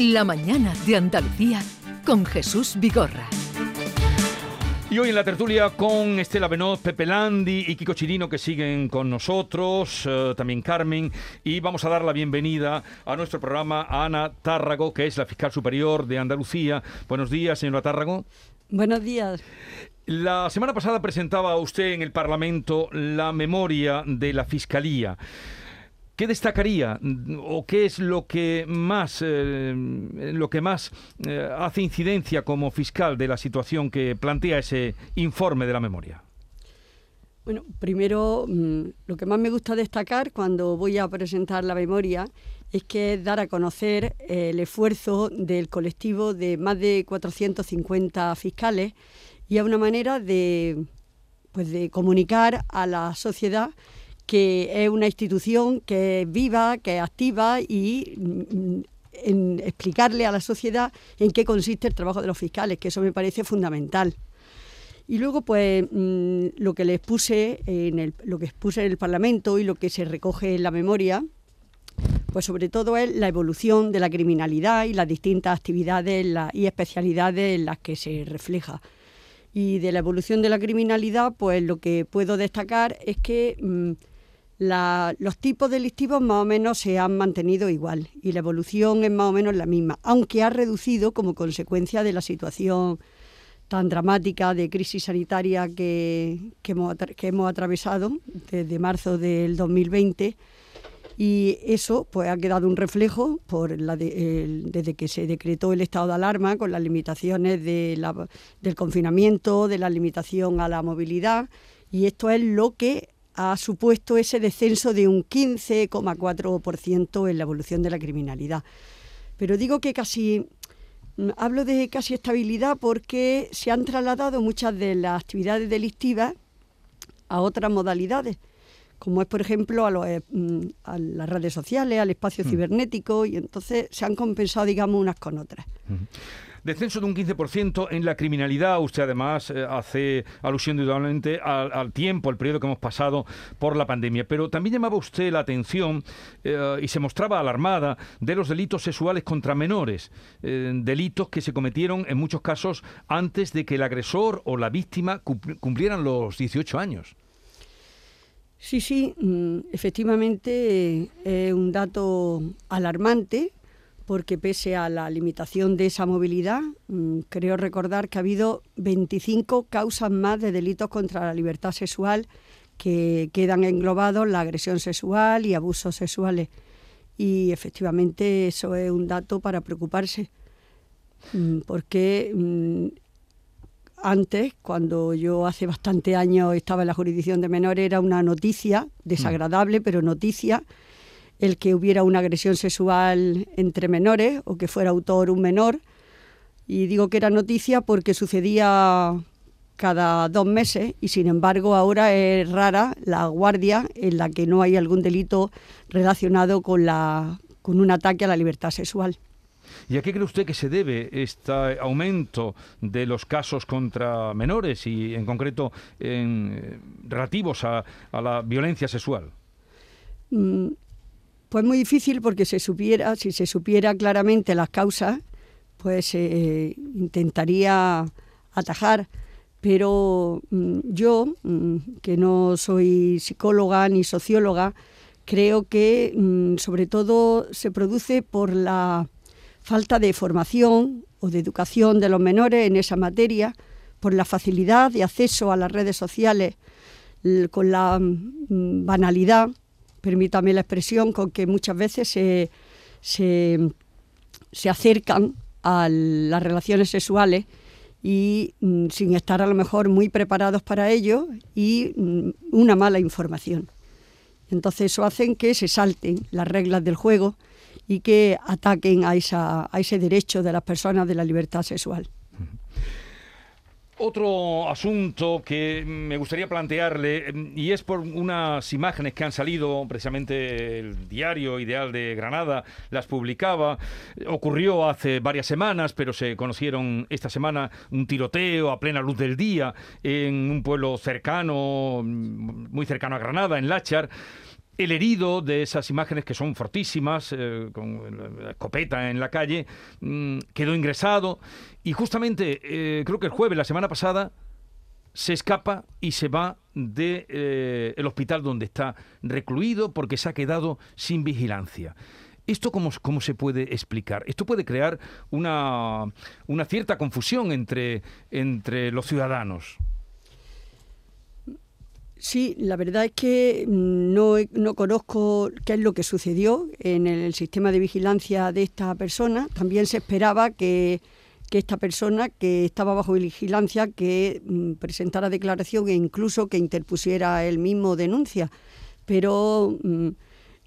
La mañana de Andalucía con Jesús Vigorra. Y hoy en la tertulia con Estela Benoz, Pepe Landi y Kiko Chirino que siguen con nosotros, eh, también Carmen, y vamos a dar la bienvenida a nuestro programa a Ana Tárrago, que es la fiscal superior de Andalucía. Buenos días, señora Tárrago. Buenos días. La semana pasada presentaba usted en el Parlamento la memoria de la Fiscalía. ¿Qué destacaría o qué es lo que más, eh, lo que más eh, hace incidencia como fiscal de la situación que plantea ese informe de la memoria? Bueno, primero, mm, lo que más me gusta destacar cuando voy a presentar la memoria es que es dar a conocer el esfuerzo del colectivo de más de 450 fiscales y a una manera de, pues de comunicar a la sociedad que es una institución que es viva, que es activa y mm, en explicarle a la sociedad en qué consiste el trabajo de los fiscales, que eso me parece fundamental. Y luego, pues, mm, lo que les puse en el, lo que expuse en el Parlamento y lo que se recoge en la memoria, pues sobre todo es la evolución de la criminalidad y las distintas actividades y especialidades en las que se refleja. Y de la evolución de la criminalidad, pues lo que puedo destacar es que mm, los tipos delictivos más o menos se han mantenido igual y la evolución es más o menos la misma, aunque ha reducido como consecuencia de la situación tan dramática de crisis sanitaria que, hemos, que hemos atravesado desde marzo del 2020 y eso pues ha quedado un reflejo por la desde que se decretó el estado de alarma con las limitaciones de del confinamiento, de la limitación a la movilidad. Y esto es lo que ha supuesto ese descenso de un 15,4% en la evolución de la criminalidad. Pero digo que casi, mm, hablo de casi estabilidad porque se han trasladado muchas de las actividades delictivas a otras modalidades, como es por ejemplo a, eh, mm, las redes sociales, al espacio mm. cibernético, y entonces se han compensado, digamos, unas con otras. Descenso de un 15% en la criminalidad. Usted además eh, hace alusión indudablemente al, tiempo, al periodo que hemos pasado por la pandemia. Pero también llamaba usted la atención eh, y se mostraba alarmada de los delitos sexuales contra menores. Eh, delitos que se cometieron en muchos casos antes de que el agresor o la víctima cumplieran los 18 años. Sí, sí, mm, efectivamente es un dato alarmante porque pese a la limitación de esa movilidad, mm, creo recordar que ha habido 25 causas más de delitos contra la libertad sexual que quedan englobados la agresión sexual y abusos sexuales. Y efectivamente eso es un dato para preocuparse, mm, porque mm, antes, cuando yo hace bastante años estaba en la jurisdicción de menores, era una noticia desagradable, pero noticia el que hubiera una agresión sexual entre menores o que fuera autor un menor. Y digo que era noticia porque sucedía cada dos meses y sin embargo ahora es rara la guardia en la que no hay algún delito relacionado con, la, con un ataque a la libertad sexual. ¿Y a qué cree usted que se debe este aumento de los casos contra menores y en concreto en, eh, relativos a, la violencia sexual? Pues muy difícil porque se supiera, si se supiera claramente las causas, pues se eh, intentaría atajar. Pero mm, yo, mm, que no soy psicóloga ni socióloga, creo que mm, sobre todo se produce por la falta de formación o de educación de los menores en esa materia, por la facilidad de acceso a las redes sociales, con la banalidad permítame la expresión, con que muchas veces se, se, acercan a las relaciones sexuales y mm, sin estar a lo mejor muy preparados para ello y mm, una mala información. Entonces eso hace que se salten las reglas del juego y que ataquen a, esa, a ese derecho de las personas de la libertad sexual. Otro asunto que me gustaría plantearle, y es por unas imágenes que han salido, precisamente el diario Ideal de Granada las publicaba, ocurrió hace varias semanas, pero se conocieron esta semana un tiroteo a plena luz del día en un pueblo cercano, muy cercano a Granada, en Láchar. El herido de esas imágenes que son fortísimas, eh, con escopeta en la calle, mm, quedó ingresado y justamente eh, creo que el jueves, la semana pasada, se escapa y se va del de, el hospital donde está recluido porque se ha quedado sin vigilancia. ¿Esto cómo, cómo, se puede explicar? Esto puede crear una, una cierta confusión entre, entre los ciudadanos. Sí, la verdad es que no, no, conozco qué es lo que sucedió en el sistema de vigilancia de esta persona. También se esperaba que, que esta persona que estaba bajo vigilancia que mm, presentara declaración e incluso que interpusiera él mismo denuncia. Pero mm,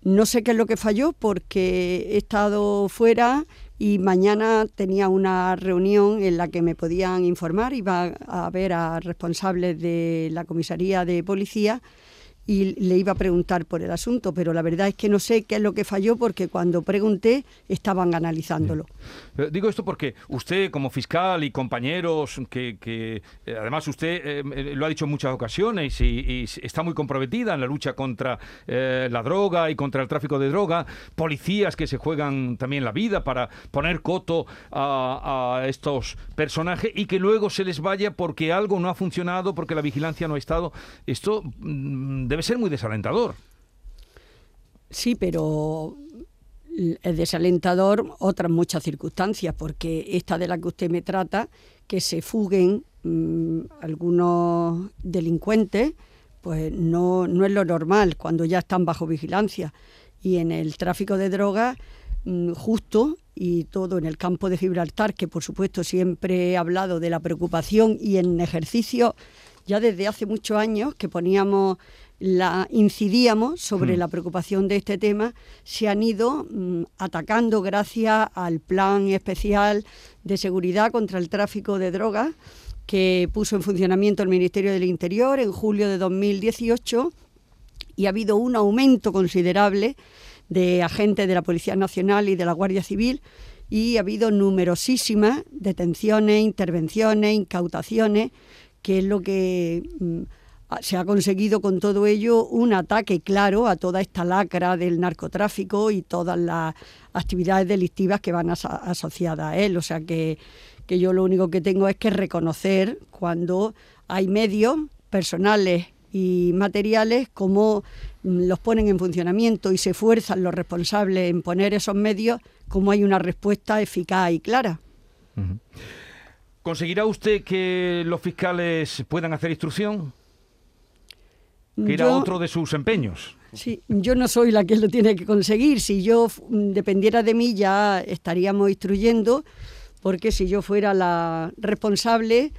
no sé qué es lo que falló porque he estado fuera y mañana tenía una reunión en la que me podían informar, iba a ver a responsables de la comisaría de policía y le iba a preguntar por el asunto, pero la verdad es que no sé qué es lo que falló porque cuando pregunté estaban analizándolo. digo esto porque usted como fiscal y compañeros, que, que eh, además usted eh, eh, lo ha dicho en muchas ocasiones y, está muy comprometida en la lucha contra la droga y contra el tráfico de droga, policías que se juegan también la vida para poner coto a, a estos personajes y que luego se les vaya porque algo no ha funcionado, porque la vigilancia no ha estado. Esto mm, debe ser muy desalentador. Sí, pero es desalentador otras muchas circunstancias, porque esta de la que usted me trata, que se fuguen mm, algunos delincuentes, pues no, no es lo normal cuando ya están bajo vigilancia. Y en el tráfico de drogas, mm, justo, y todo en el campo de Gibraltar, que por supuesto siempre he hablado de la preocupación y en ejercicio ya desde hace muchos años que poníamos la incidíamos sobre hmm. la preocupación de este tema, se han ido mm, atacando gracias al plan especial de seguridad contra el tráfico de drogas que puso en funcionamiento el Ministerio del Interior en julio de 2018 y ha habido un aumento considerable de agentes de la Policía Nacional y de la Guardia Civil y ha habido numerosísimas detenciones, intervenciones, incautaciones, que es lo que mm, se ha conseguido con todo ello un ataque claro a toda esta lacra del narcotráfico y todas las actividades delictivas que van asociadas a él. O sea que, que yo lo único que tengo es que reconocer cuando hay medios personales y materiales, cómo los ponen en funcionamiento y se esfuerzan los responsables en poner esos medios, cómo hay una respuesta eficaz y clara. ¿Conseguirá usted que los fiscales puedan hacer instrucción? Que era otro de sus empeños. Sí, yo no soy la que lo tiene que conseguir. Si yo dependiera de mí ya estaríamos instruyendo, porque si yo fuera la responsable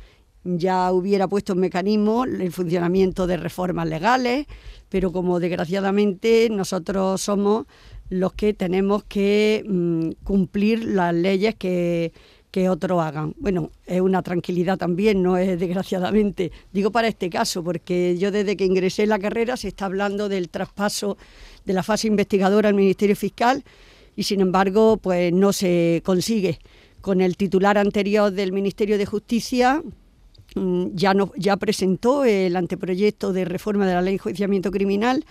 ya hubiera puesto en mecanismo el funcionamiento de reformas legales, pero como desgraciadamente nosotros somos los que tenemos que mm, cumplir las leyes que, que otros hagan. Bueno, es una tranquilidad también, no es desgraciadamente. Digo para este caso, porque yo desde que ingresé en la carrera se está hablando del traspaso de la fase investigadora al Ministerio Fiscal y sin embargo, pues no se consigue. Con el titular anterior del Ministerio de Justicia mm, ya, no, ya presentó el anteproyecto de reforma de la ley de enjuiciamiento criminal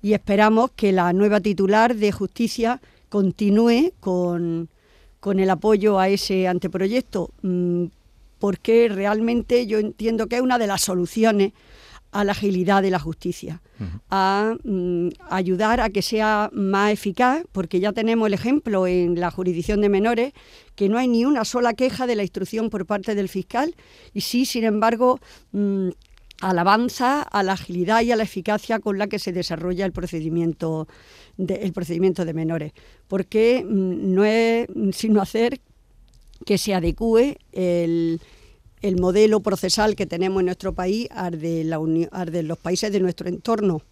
y esperamos que la nueva titular de Justicia continúe con con el apoyo a ese anteproyecto, mm, porque realmente yo entiendo que es una de las soluciones a la agilidad de la justicia, a mm, ayudar a que sea más eficaz, porque ya tenemos el ejemplo en la jurisdicción de menores, que no hay ni una sola queja de la instrucción por parte del fiscal, y sí, sin embargo, mm, alabanza a la agilidad y a la eficacia con la que se desarrolla el procedimiento de, el procedimiento de menores, porque mm, no es sino hacer que se adecue el, el modelo procesal que tenemos en nuestro país al de los países de nuestro entorno.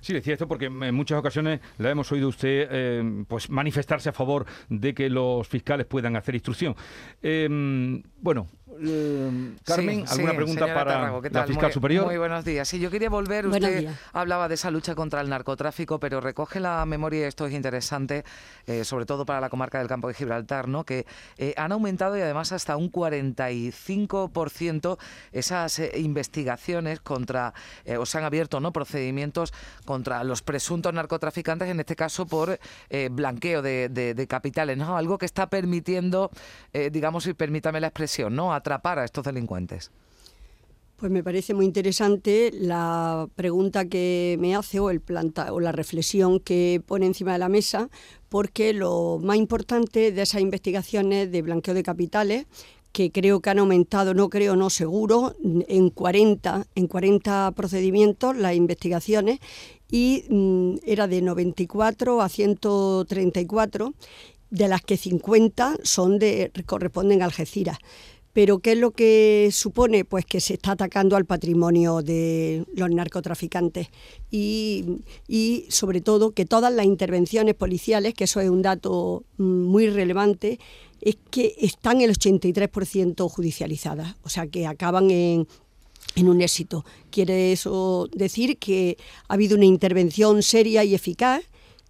Sí, decía esto porque en muchas ocasiones la hemos oído usted eh, pues manifestarse a favor de que los fiscales puedan hacer instrucción. Em, bueno, eh, Carmen, ¿alguna pregunta para la fiscal superior? Muy buenos días. Sí, yo quería volver. Usted hablaba de esa lucha contra el narcotráfico, pero recoge la memoria, y esto es interesante, eh, sobre todo para la comarca del Campo de Gibraltar, ¿no? que eh, han aumentado y además hasta un 45% esas investigaciones contra, o se han abierto no procedimientos contra los presuntos narcotraficantes, en este caso por eh, blanqueo de, capitales, ¿no? Algo que está permitiendo, eh, digamos, y permítame la expresión, ¿no? Atrapar a estos delincuentes. Pues me parece muy interesante la pregunta que me hace o, el o la reflexión que pone encima de la mesa, porque lo más importante de esas investigaciones de blanqueo de capitales que creo que han aumentado, no creo, no seguro, en 40, en 40 procedimientos las investigaciones y mm, era de 94 a 134, de las que 50 son de corresponden a Algeciras. Pero ¿qué es lo que supone? Pues que se está atacando al patrimonio de los narcotraficantes y, y, sobre todo que todas las intervenciones policiales, que eso es un dato mm, muy relevante, es que están el 83% judicializadas, o sea que acaban en, en un éxito. Quiere eso decir que ha habido una intervención seria y eficaz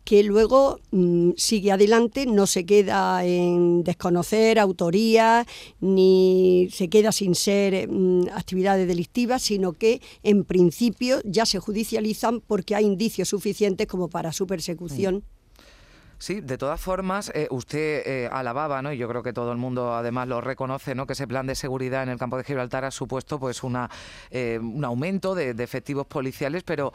que luego mm, sigue adelante, no se queda en desconocer autoría ni se queda sin ser mm, actividades delictivas, sino que en principio ya se judicializan porque hay indicios suficientes como para su persecución. Sí, de todas formas, eh, usted eh, alababa, ¿no? y yo creo que todo el mundo además lo reconoce, ¿no? que ese plan de seguridad en el campo de Gibraltar ha supuesto pues una, eh, un aumento de, efectivos policiales, pero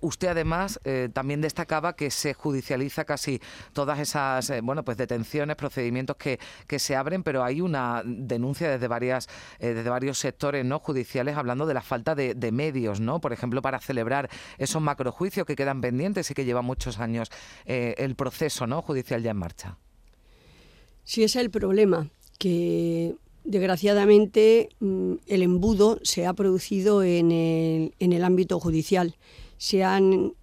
usted además también destacaba que se judicializa casi todas esas bueno pues detenciones, procedimientos que, que se abren, pero hay una denuncia desde varias desde varios sectores no judiciales hablando de la falta de, de medios, ¿no? Por ejemplo, para celebrar esos macrojuicios que quedan pendientes y que lleva muchos años el proceso ¿no? judicial ya en marcha. Sí, ese es el problema, que desgraciadamente mm, el embudo se ha producido en el, en el ámbito judicial. Se han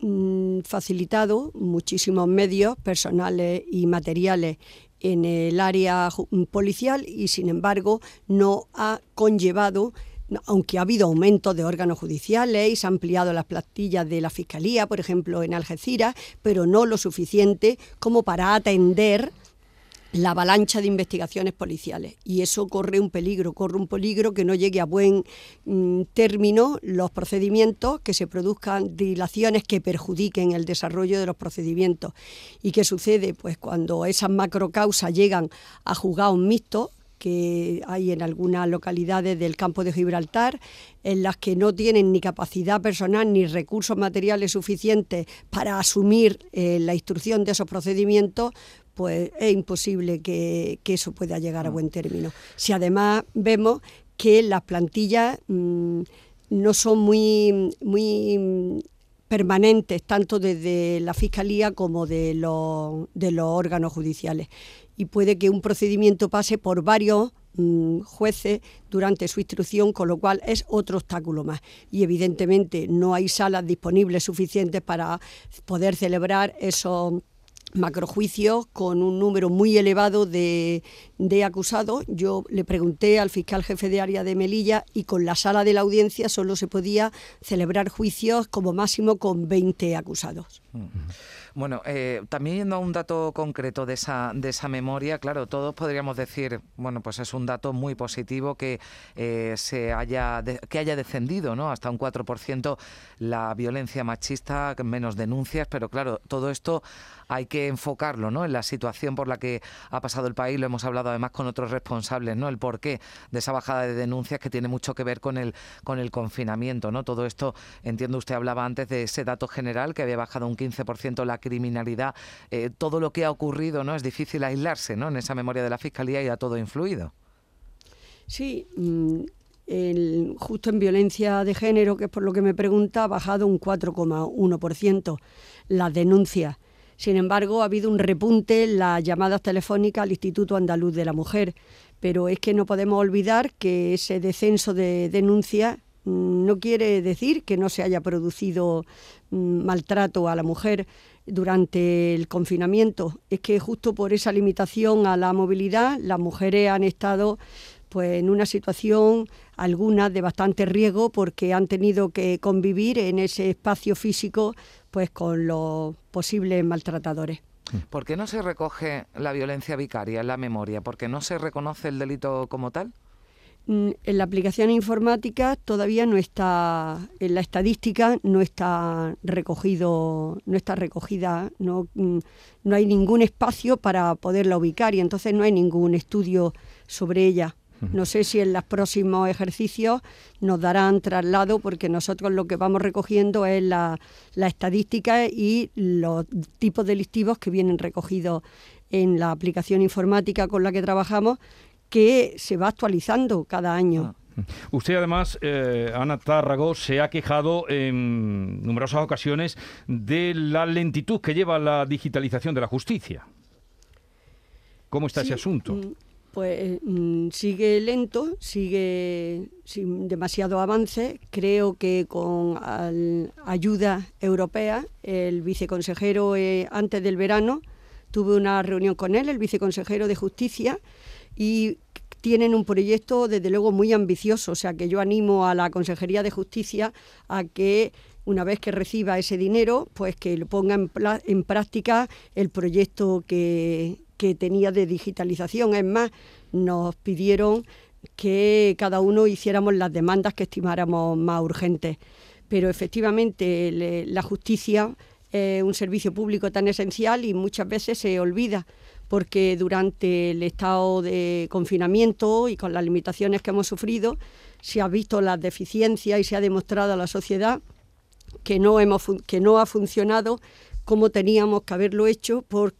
mm, facilitado muchísimos medios personales y materiales en el área policial y sin embargo no ha conllevado aunque ha habido aumento de órganos judiciales y se han ampliado las plantillas de la Fiscalía, por ejemplo, en Algeciras, pero no lo suficiente como para atender la avalancha de investigaciones policiales. Y eso corre un peligro, corre un peligro que no llegue a buen mm, término los procedimientos, que se produzcan dilaciones que perjudiquen el desarrollo de los procedimientos. ¿Y qué sucede? Pues cuando esas macrocausas llegan a juzgados mixtos, que hay en algunas localidades del campo de Gibraltar, en las que no tienen ni capacidad personal ni recursos materiales suficientes para asumir eh, la instrucción de esos procedimientos, pues es imposible que, eso pueda llegar a buen término. Si además vemos que las plantillas mm, no son muy, muy permanentes, tanto desde la Fiscalía como de los, de los órganos judiciales y puede que un procedimiento pase por varios mm, jueces durante su instrucción, con lo cual es otro obstáculo más. Y evidentemente no hay salas disponibles suficientes para poder celebrar esos macrojuicios con un número muy elevado de, de, acusados. Yo le pregunté al fiscal jefe de área de Melilla y con la sala de la audiencia solo se podía celebrar juicios como máximo con 20 acusados. Mm. Bueno, eh, también yendo a un dato concreto de esa, de esa memoria, claro, todos podríamos decir, bueno, pues es un dato muy positivo que eh, se haya que haya descendido, ¿no? Hasta un 4% la violencia machista, menos denuncias, pero claro, todo esto hay que enfocarlo, ¿no? En la situación por la que ha pasado el país, lo hemos hablado además con otros responsables, ¿no? El porqué de esa bajada de denuncias que tiene mucho que ver con el con el confinamiento, ¿no? Todo esto, entiendo usted hablaba antes de ese dato general que había bajado un 15% la criminalidad, eh, todo lo que ha ocurrido, ¿no? Es difícil aislarse, ¿no? En esa memoria de la Fiscalía y ha todo influido. Sí, mm, justo en violencia de género, que es por lo que me pregunta, ha bajado un 4,1% las denuncias. Sin embargo, ha habido un repunte en las llamadas telefónicas al Instituto Andaluz de la Mujer. Pero es que no podemos olvidar que ese descenso de denuncias mm, no quiere decir que no se haya producido mm, maltrato a la mujer durante el confinamiento. Es que justo por esa limitación a la movilidad, las mujeres han estado pues en una situación algunas de bastante riesgo porque han tenido que convivir en ese espacio físico pues con los posibles maltratadores. ¿Por qué no se recoge la violencia vicaria en la memoria? ¿Por qué no se reconoce el delito como tal? Mm, en la aplicación informática todavía no está, en la estadística no está recogido, no está recogida, no, mm, no hay ningún espacio para poderla ubicar y entonces no hay ningún estudio sobre ella. No sé si en los próximos ejercicios nos darán traslado porque nosotros lo que vamos recogiendo es la, la estadística y los tipos delictivos que vienen recogidos en la aplicación informática con la que trabajamos que se va actualizando cada año. Ah. Usted además, eh, Ana Tárrago, se ha quejado en numerosas ocasiones de la lentitud que lleva la digitalización de la justicia. ¿Cómo está ese asunto? Mm, pues mm, sigue lento, sigue sin demasiado avance. Creo que con ayuda europea, el viceconsejero eh, antes del verano, tuve una reunión con él, el viceconsejero de Justicia, y tienen un proyecto desde luego muy ambicioso, o sea que yo animo a la Consejería de Justicia a que una vez que reciba ese dinero, pues que lo ponga en, práctica el proyecto que, que tenía de digitalización. Es más, nos pidieron que cada uno hiciéramos las demandas que estimáramos más urgentes. Pero efectivamente la justicia es un servicio público tan esencial y muchas veces se olvida porque durante el estado de confinamiento y con las limitaciones que hemos sufrido, se ha visto las deficiencias y se ha demostrado a la sociedad que no, hemos, que no ha funcionado como teníamos que haberlo hecho por,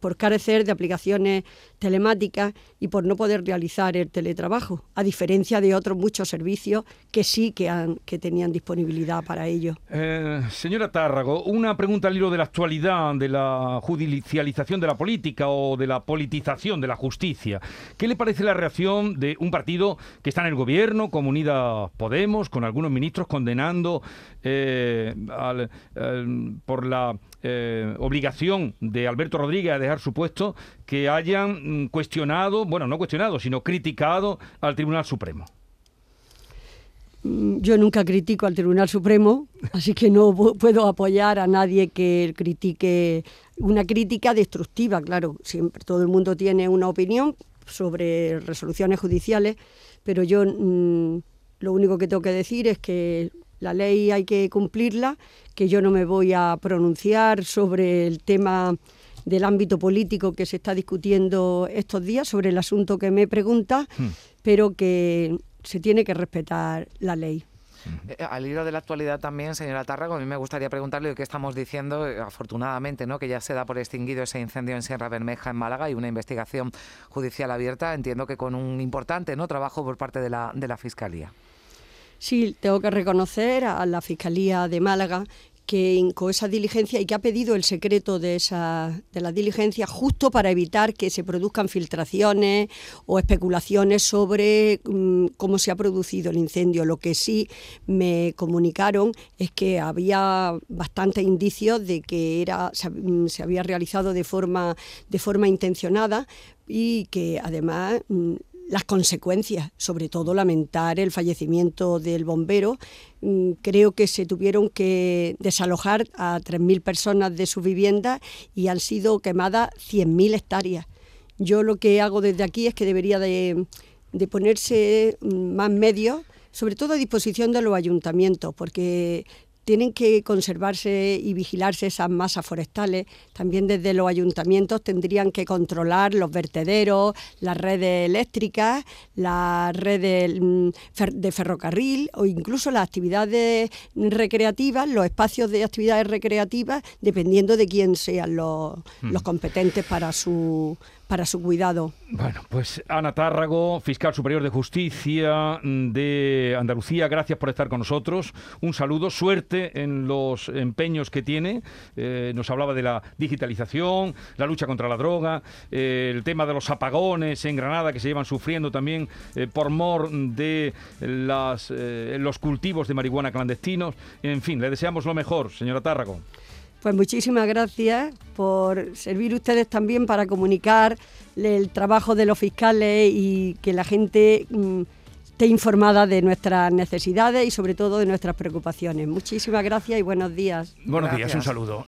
por carecer de aplicaciones telemáticas y por no poder realizar el teletrabajo, a diferencia de otros muchos servicios que sí que, han, que tenían disponibilidad para ello. Eh, señora Tárrago, una pregunta al hilo de la actualidad, de la judicialización de la política o de la politización de la justicia. ¿Qué le parece la reacción de un partido que está en el gobierno, como Unida Podemos, con algunos ministros condenando eh, por la eh, obligación de Alberto Rodríguez a dejar su puesto que hayan mm, cuestionado, bueno, no cuestionado, sino criticado al Tribunal Supremo? Mm, yo nunca critico al Tribunal Supremo, así que no puedo apoyar a nadie que critique una crítica destructiva, claro. Siempre todo el mundo tiene una opinión sobre resoluciones judiciales, pero yo mm, lo único que tengo que decir es que la ley hay que cumplirla, que yo no me voy a pronunciar sobre el tema del ámbito político que se está discutiendo estos días, sobre el asunto que me pregunta, hmm. pero que se tiene que respetar la ley. Eh, al hilo de la actualidad también, señora Tárrago, a mí me gustaría preguntarle qué estamos diciendo, eh, afortunadamente, ¿no? que ya se da por extinguido ese incendio en Sierra Bermeja, en Málaga, y una investigación judicial abierta, entiendo que con un importante ¿no? trabajo por parte de la, de la Fiscalía. Sí, tengo que reconocer a la Fiscalía de Málaga que con esa diligencia y que ha pedido el secreto de esa de la diligencia justo para evitar que se produzcan filtraciones o especulaciones sobre mm, cómo se ha producido el incendio. Lo que sí me comunicaron es que había bastantes indicios de que era se, mm, se había realizado de forma de forma intencionada y que además mm, las consecuencias, sobre todo lamentar el fallecimiento del bombero. Mm, creo que se tuvieron que desalojar a 3.000 personas de su vivienda y han sido quemadas 100.000 hectáreas. Yo lo que hago desde aquí es que debería de, de ponerse mm, más medios sobre todo a disposición de los ayuntamientos, porque tienen que conservarse y vigilarse esas masas forestales. También desde los ayuntamientos tendrían que controlar los vertederos, las redes eléctricas, las redes mm, de ferrocarril o incluso las actividades recreativas, los espacios de actividades recreativas, dependiendo de quién sean los, hmm. los competentes para su para su cuidado. Bueno, pues Ana Tárrago, fiscal superior de justicia de Andalucía, gracias por estar con nosotros. Un saludo, suerte en los empeños que tiene. Eh, nos hablaba de la digitalización, la lucha contra la droga, eh, el tema de los apagones en Granada que se llevan sufriendo también eh, por mor de las, los cultivos de marihuana clandestinos. En fin, le deseamos lo mejor, señora Tárrago. Pues muchísimas gracias por servir ustedes también para comunicar el trabajo de los fiscales y que la gente mm, esté informada de nuestras necesidades y sobre todo de nuestras preocupaciones. Muchísimas gracias y buenos días. Buenos días, un saludo.